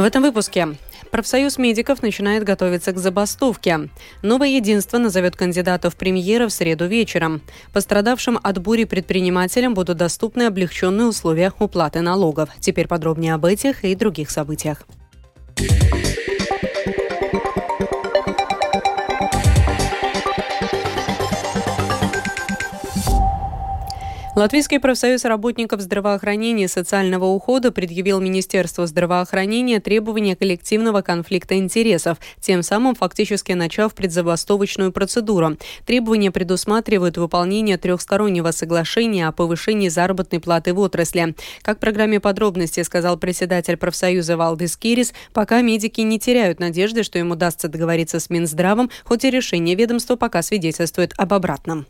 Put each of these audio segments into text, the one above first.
В этом выпуске профсоюз медиков начинает готовиться к забастовке. Новое единство назовет кандидатов премьера в среду вечером. Пострадавшим от бури предпринимателям будут доступны облегченные условия уплаты налогов. Теперь подробнее об этих и других событиях. Латвийский профсоюз работников здравоохранения и социального ухода предъявил Министерству здравоохранения требования коллективного конфликта интересов, тем самым фактически начав предзабастовочную процедуру. Требования предусматривают выполнение трехстороннего соглашения о повышении заработной платы в отрасли. Как в программе подробности сказал председатель профсоюза Валдис Кирис, пока медики не теряют надежды, что им удастся договориться с Минздравом, хоть и решение ведомства пока свидетельствует об обратном.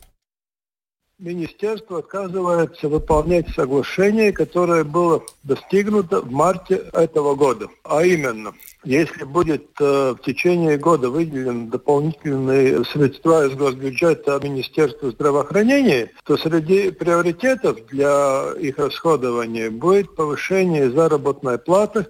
Министерство отказывается выполнять соглашение, которое было достигнуто в марте этого года. А именно, если будет э, в течение года выделен дополнительные средства из госбюджета Министерства здравоохранения, то среди приоритетов для их расходования будет повышение заработной платы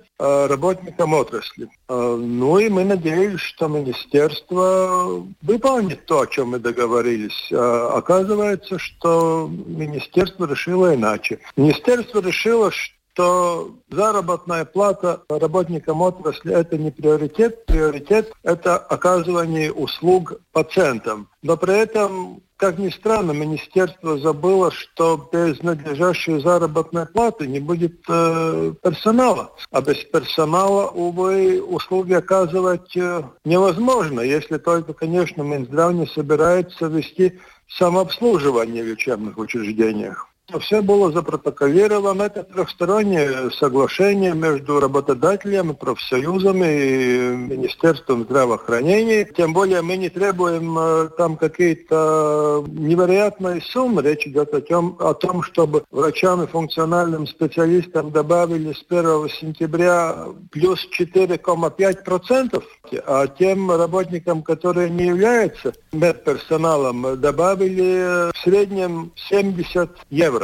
работникам отрасли. Э, ну и мы надеемся, что министерство выполнит то, о чем мы договорились. А оказывается, что министерство решило иначе. Министерство решило, что что заработная плата работникам отрасли – это не приоритет. Приоритет – это оказывание услуг пациентам. Но при этом, как ни странно, министерство забыло, что без надлежащей заработной платы не будет э, персонала. А без персонала, увы, услуги оказывать э, невозможно, если только, конечно, Минздрав не собирается вести самообслуживание в учебных учреждениях. Все было запротоколировано. Это трехстороннее соглашение между работодателями, профсоюзами и Министерством здравоохранения. Тем более мы не требуем э, там какие-то невероятные суммы. Речь идет о том, о том, чтобы врачам и функциональным специалистам добавили с 1 сентября плюс 4,5%, а тем работникам, которые не являются медперсоналом, добавили в среднем 70 евро.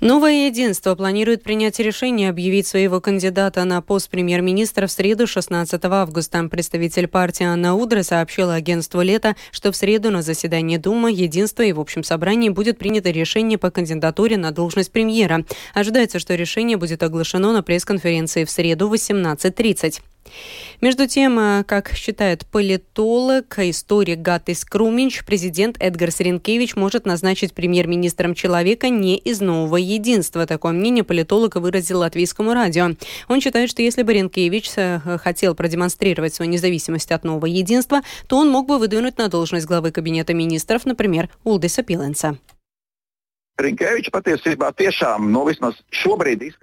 Новое единство планирует принять решение объявить своего кандидата на пост премьер-министра в среду 16 августа. Представитель партии Анна Удра сообщила агентству «Лето», что в среду на заседании Думы, Единства и в общем собрании будет принято решение по кандидатуре на должность премьера. Ожидается, что решение будет оглашено на пресс-конференции в среду в 18.30. Между тем, э, как считает политолог, историк Гатис Круминч, президент Эдгар Саренкевич может назначить премьер-министром человека не из нового единства. Такое мнение политолог выразил латвийскому радио. Он считает, что если бы Ренкевич э, хотел продемонстрировать свою независимость от нового единства, то он мог бы выдвинуть на должность главы кабинета министров, например, Улдиса Пиленса.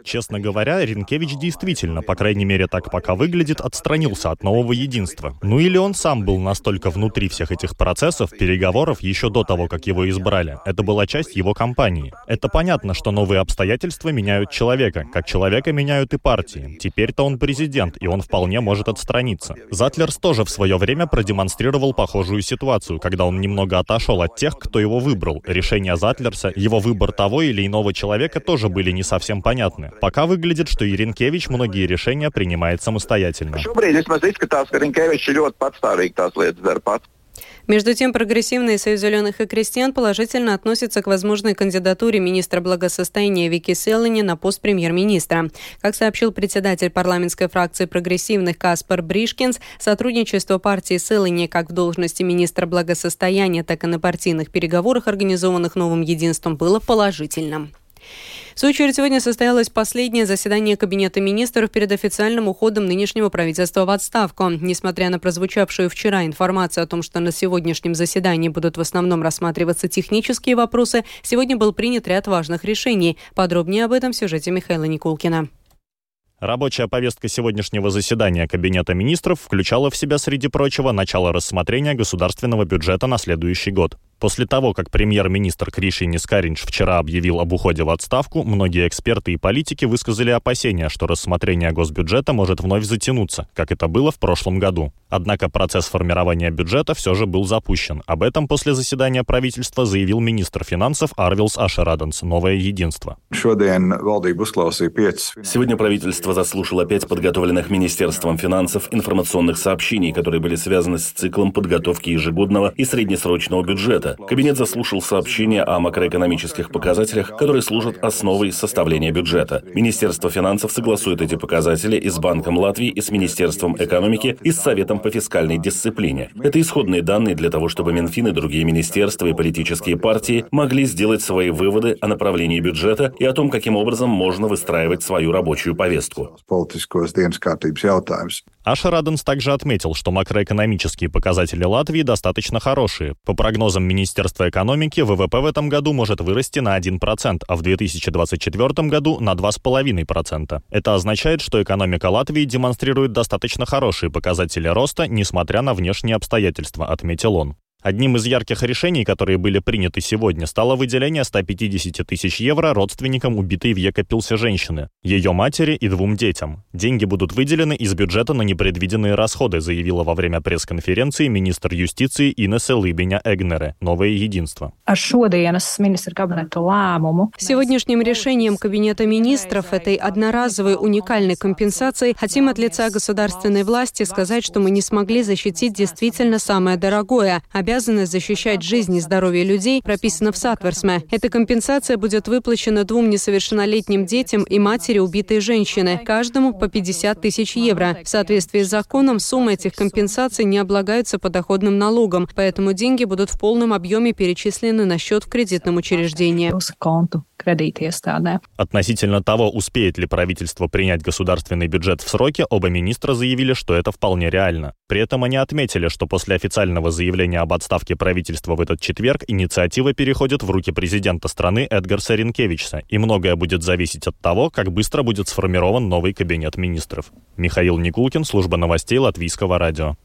Честно говоря, Ринкевич действительно, по крайней мере так пока выглядит, отстранился от нового единства. Ну или он сам был настолько внутри всех этих процессов, переговоров еще до того, как его избрали. Это была часть его кампании. Это понятно, что новые обстоятельства меняют человека, как человека меняют и партии. Теперь-то он президент, и он вполне может отстраниться. Затлерс тоже в свое время продемонстрировал похожую ситуацию, когда он немного отошел от тех, кто его выбрал. Решение Затлерса, его выбор того или иного человека тоже были не совсем понятны. Пока выглядит, что Иринкевич многие решения принимает самостоятельно. Между тем, прогрессивный Союз зеленых и крестьян положительно относится к возможной кандидатуре министра благосостояния Вики Селлини на пост премьер-министра. Как сообщил председатель парламентской фракции прогрессивных Каспар Бришкинс, сотрудничество партии Селлини как в должности министра благосостояния, так и на партийных переговорах, организованных новым единством, было положительным. В свою очередь, сегодня состоялось последнее заседание Кабинета министров перед официальным уходом нынешнего правительства в отставку. Несмотря на прозвучавшую вчера информацию о том, что на сегодняшнем заседании будут в основном рассматриваться технические вопросы, сегодня был принят ряд важных решений. Подробнее об этом в сюжете Михаила Никулкина. Рабочая повестка сегодняшнего заседания Кабинета министров включала в себя, среди прочего, начало рассмотрения государственного бюджета на следующий год. После того, как премьер-министр Криши Нискаринч вчера объявил об уходе в отставку, многие эксперты и политики высказали опасения, что рассмотрение госбюджета может вновь затянуться, как это было в прошлом году. Однако процесс формирования бюджета все же был запущен. Об этом после заседания правительства заявил министр финансов Арвилс Ашераденс «Новое единство». Сегодня правительство заслушало пять подготовленных Министерством финансов информационных сообщений, которые были связаны с циклом подготовки ежегодного и среднесрочного бюджета, Кабинет заслушал сообщения о макроэкономических показателях, которые служат основой составления бюджета. Министерство финансов согласует эти показатели и с Банком Латвии, и с Министерством экономики, и с Советом по фискальной дисциплине. Это исходные данные для того, чтобы Минфин и другие министерства и политические партии могли сделать свои выводы о направлении бюджета и о том, каким образом можно выстраивать свою рабочую повестку. Аша Раденс также отметил, что макроэкономические показатели Латвии достаточно хорошие. По прогнозам Министерства экономики, ВВП в этом году может вырасти на 1%, а в 2024 году на 2,5%. Это означает, что экономика Латвии демонстрирует достаточно хорошие показатели роста, несмотря на внешние обстоятельства, отметил он. Одним из ярких решений, которые были приняты сегодня, стало выделение 150 тысяч евро родственникам убитой в Екапилсе женщины, ее матери и двум детям. Деньги будут выделены из бюджета на непредвиденные расходы, заявила во время пресс-конференции министр юстиции Инесса Лыбиня Эгнере «Новое единство». Сегодняшним решением Кабинета министров этой одноразовой уникальной компенсации хотим от лица государственной власти сказать, что мы не смогли защитить действительно самое дорогое – обязанность защищать жизнь и здоровье людей прописана в Сатверсме. Эта компенсация будет выплачена двум несовершеннолетним детям и матери убитой женщины, каждому по 50 тысяч евро. В соответствии с законом сумма этих компенсаций не облагаются подоходным налогом, поэтому деньги будут в полном объеме перечислены на счет в кредитном учреждении. Относительно того, успеет ли правительство принять государственный бюджет в сроки, оба министра заявили, что это вполне реально. При этом они отметили, что после официального заявления об отставке правительства в этот четверг инициатива переходит в руки президента страны Эдгарса Ренкевичса, и многое будет зависеть от того, как быстро будет сформирован новый кабинет министров. Михаил Никулкин, служба новостей Латвийского радио.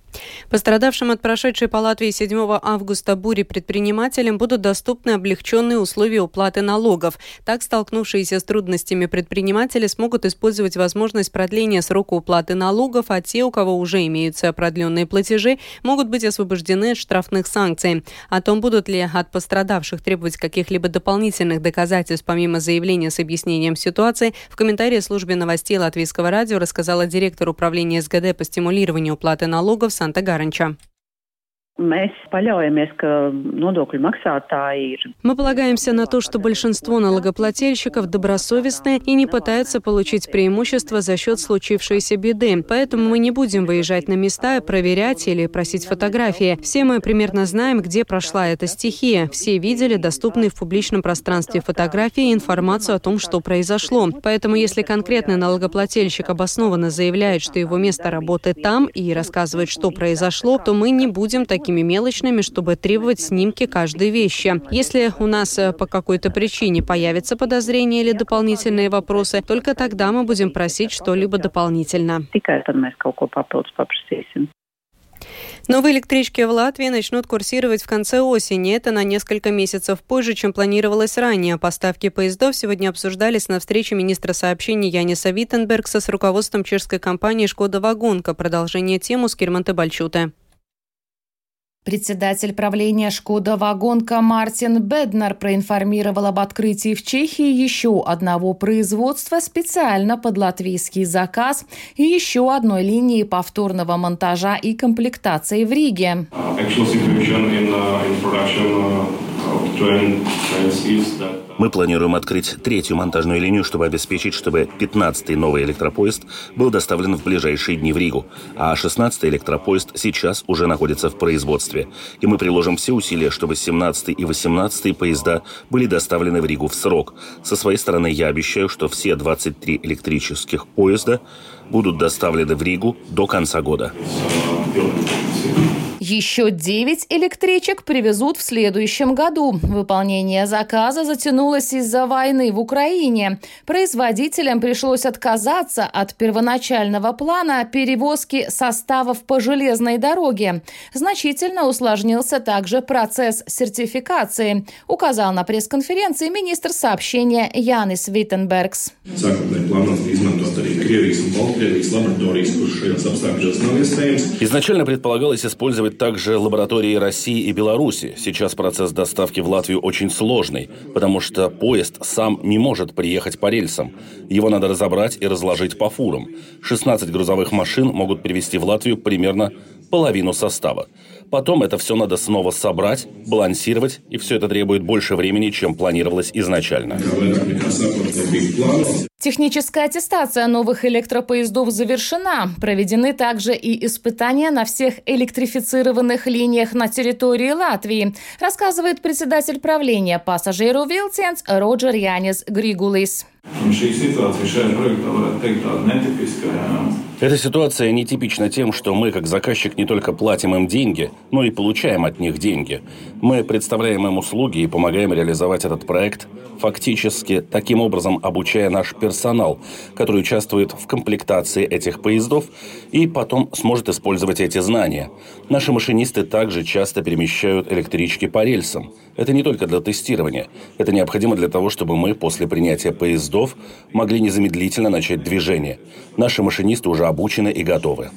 Пострадавшим от прошедшей по Латвии 7 августа бури предпринимателям будут доступны облегченные условия уплаты налогов. Так, столкнувшиеся с трудностями предприниматели смогут использовать возможность продления срока уплаты налогов, а те, у кого уже имеются продленные платежи, могут быть освобождены от штрафных санкций. О том, будут ли от пострадавших требовать каких-либо дополнительных доказательств помимо заявления с объяснением ситуации, в комментарии службе новостей Латвийского радио рассказала директор управления СГД по стимулированию уплаты налогов Санта Гаранча. Мы полагаемся на то, что большинство налогоплательщиков добросовестны и не пытаются получить преимущество за счет случившейся беды. Поэтому мы не будем выезжать на места, проверять или просить фотографии. Все мы примерно знаем, где прошла эта стихия. Все видели доступные в публичном пространстве фотографии и информацию о том, что произошло. Поэтому если конкретный налогоплательщик обоснованно заявляет, что его место работы там и рассказывает, что произошло, то мы не будем таким такими мелочными, чтобы требовать снимки каждой вещи. Если у нас э, по какой-то причине появятся подозрения или дополнительные вопросы, только тогда мы будем просить что-либо дополнительно. Новые электрички в Латвии начнут курсировать в конце осени. Это на несколько месяцев позже, чем планировалось ранее. Поставки поездов сегодня обсуждались на встрече министра сообщений Яниса Виттенбергса с руководством чешской компании «Шкода Вагонка». Продолжение темы с Кирманте Бальчуте. Председатель правления «Шкода Вагонка» Мартин Беднер проинформировал об открытии в Чехии еще одного производства специально под латвийский заказ и еще одной линии повторного монтажа и комплектации в Риге. Мы планируем открыть третью монтажную линию, чтобы обеспечить, чтобы 15-й новый электропоезд был доставлен в ближайшие дни в Ригу, а 16-й электропоезд сейчас уже находится в производстве. И мы приложим все усилия, чтобы 17-й и 18-й поезда были доставлены в Ригу в срок. Со своей стороны я обещаю, что все 23 электрических поезда будут доставлены в Ригу до конца года. Еще 9 электричек привезут в следующем году. Выполнение заказа затянулось из-за войны в Украине. Производителям пришлось отказаться от первоначального плана перевозки составов по железной дороге. Значительно усложнился также процесс сертификации, указал на пресс-конференции министр сообщения Янис Виттенбергс. Изначально предполагалось использовать также лаборатории России и Беларуси. Сейчас процесс доставки в Латвию очень сложный, потому что поезд сам не может приехать по рельсам. Его надо разобрать и разложить по фурам. 16 грузовых машин могут перевезти в Латвию примерно половину состава. Потом это все надо снова собрать, балансировать, и все это требует больше времени, чем планировалось изначально. Техническая аттестация новых электропоездов завершена. Проведены также и испытания на всех электрифицированных линиях на территории Латвии, рассказывает председатель правления пассажиру Вилценс Роджер Янис Григулис. Šī situācija šajā projektā varētu teikt tāda netipiska. Эта ситуация нетипична тем, что мы, как заказчик, не только платим им деньги, но и получаем от них деньги. Мы представляем им услуги и помогаем реализовать этот проект, фактически таким образом обучая наш персонал, который участвует в комплектации этих поездов и потом сможет использовать эти знания. Наши машинисты также часто перемещают электрички по рельсам. Это не только для тестирования. Это необходимо для того, чтобы мы после принятия поездов могли незамедлительно начать движение. Наши машинисты уже обучены и готовы.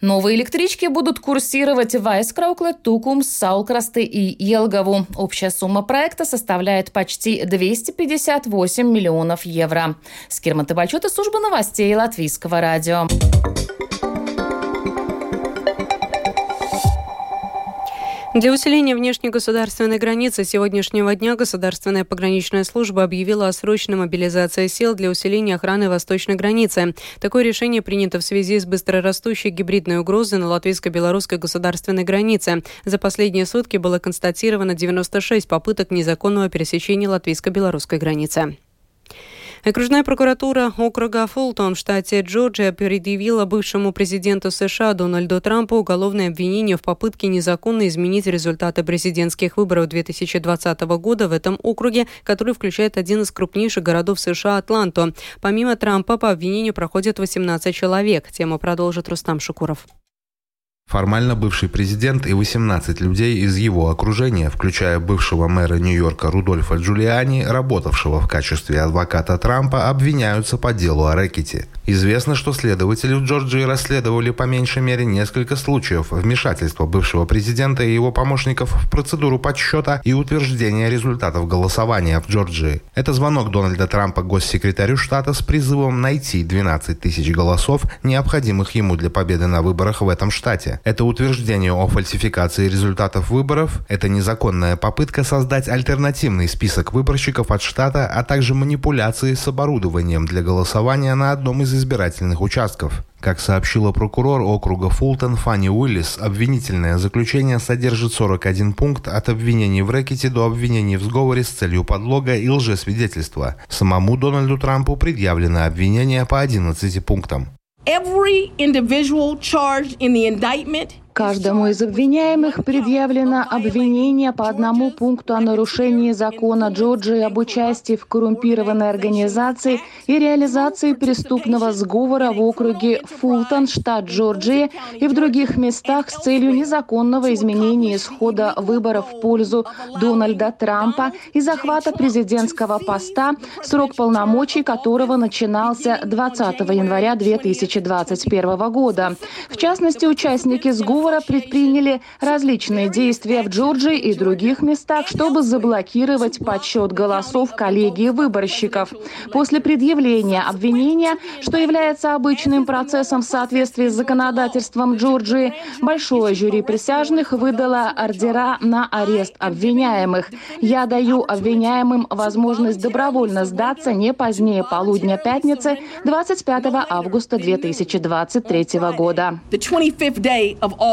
Новые электрички будут курсировать в Айскраукле, Тукумс, Саулкрасты и Елгову. Общая сумма проекта составляет почти 258 миллионов евро. Скирман Табальчута, служба новостей Латвийского радио. Для усиления внешней государственной границы сегодняшнего дня Государственная пограничная служба объявила о срочной мобилизации сил для усиления охраны восточной границы. Такое решение принято в связи с быстрорастущей гибридной угрозой на латвийско-белорусской государственной границе. За последние сутки было констатировано 96 попыток незаконного пересечения латвийско-белорусской границы. Окружная прокуратура округа Фултон в штате Джорджия предъявила бывшему президенту США Дональду Трампу уголовное обвинение в попытке незаконно изменить результаты президентских выборов 2020 года в этом округе, который включает один из крупнейших городов США Атланту. Помимо Трампа по обвинению проходят 18 человек. Тему продолжит Рустам Шукуров. Формально бывший президент и 18 людей из его окружения, включая бывшего мэра Нью-Йорка Рудольфа Джулиани, работавшего в качестве адвоката Трампа, обвиняются по делу о рэкете. Известно, что следователи в Джорджии расследовали по меньшей мере несколько случаев вмешательства бывшего президента и его помощников в процедуру подсчета и утверждения результатов голосования в Джорджии. Это звонок Дональда Трампа госсекретарю штата с призывом найти 12 тысяч голосов, необходимых ему для победы на выборах в этом штате. Это утверждение о фальсификации результатов выборов, это незаконная попытка создать альтернативный список выборщиков от штата, а также манипуляции с оборудованием для голосования на одном из избирательных участков. Как сообщила прокурор округа Фултон Фанни Уиллис, обвинительное заключение содержит 41 пункт от обвинений в рэкете до обвинений в сговоре с целью подлога и лжесвидетельства. Самому Дональду Трампу предъявлено обвинение по 11 пунктам. Every individual charged in the indictment Каждому из обвиняемых предъявлено обвинение по одному пункту о нарушении закона Джорджии об участии в коррумпированной организации и реализации преступного сговора в округе Фултон, штат Джорджия и в других местах с целью незаконного изменения исхода выборов в пользу Дональда Трампа и захвата президентского поста, срок полномочий которого начинался 20 января 2021 года. В частности, участники сговора договора предприняли различные действия в Джорджии и других местах, чтобы заблокировать подсчет голосов коллегии выборщиков. После предъявления обвинения, что является обычным процессом в соответствии с законодательством Джорджии, большое жюри присяжных выдало ордера на арест обвиняемых. Я даю обвиняемым возможность добровольно сдаться не позднее полудня пятницы 25 августа 2023 года.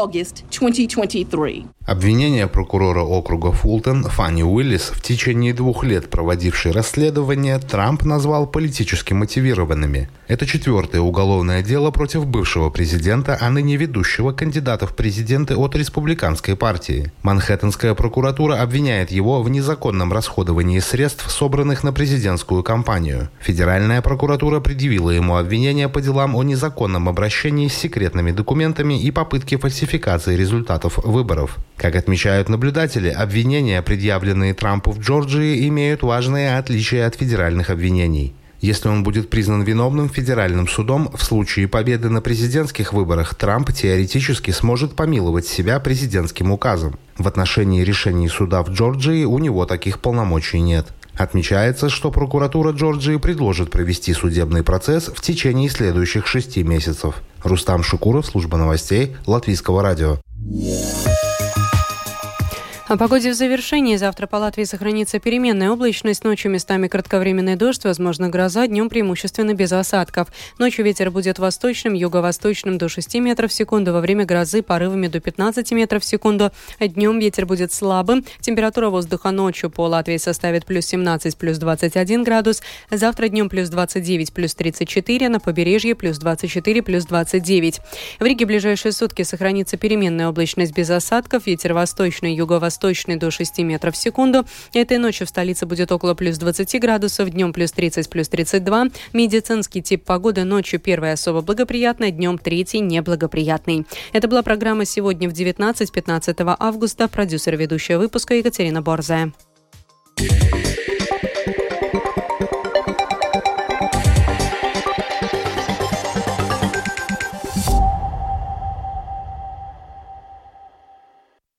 August 2023. Обвинение прокурора округа Фултон Фанни Уиллис, в течение двух лет проводившей расследование, Трамп назвал политически мотивированными. Это четвертое уголовное дело против бывшего президента, а ныне ведущего кандидата в президенты от республиканской партии. Манхэттенская прокуратура обвиняет его в незаконном расходовании средств, собранных на президентскую кампанию. Федеральная прокуратура предъявила ему обвинение по делам о незаконном обращении с секретными документами и попытке фальсификации результатов выборов. Как отмечают наблюдатели, обвинения, предъявленные Трампу в Джорджии, имеют важные отличия от федеральных обвинений. Если он будет признан виновным федеральным судом, в случае победы на президентских выборах Трамп теоретически сможет помиловать себя президентским указом. В отношении решений суда в Джорджии у него таких полномочий нет. Отмечается, что прокуратура Джорджии предложит провести судебный процесс в течение следующих шести месяцев. Рустам Шукуров, служба новостей Латвийского радио. О погоде в завершении. Завтра по Латвии сохранится переменная облачность. Ночью местами кратковременный дождь, возможно гроза, днем преимущественно без осадков. Ночью ветер будет восточным, юго-восточным до 6 метров в секунду. Во время грозы порывами до 15 метров в секунду. Днем ветер будет слабым. Температура воздуха ночью по Латвии составит плюс 17, плюс 21 градус. Завтра днем плюс 29, плюс 34. На побережье плюс 24, плюс 29. В Риге ближайшие сутки сохранится переменная облачность без осадков. Ветер восточный, юго-восточный восточный до 6 метров в секунду. Этой ночью в столице будет около плюс 20 градусов, днем плюс 30, плюс 32. Медицинский тип погоды ночью первый особо благоприятный, днем третий неблагоприятный. Это была программа сегодня в 19-15 августа. Продюсер ведущая выпуска Екатерина Борзая.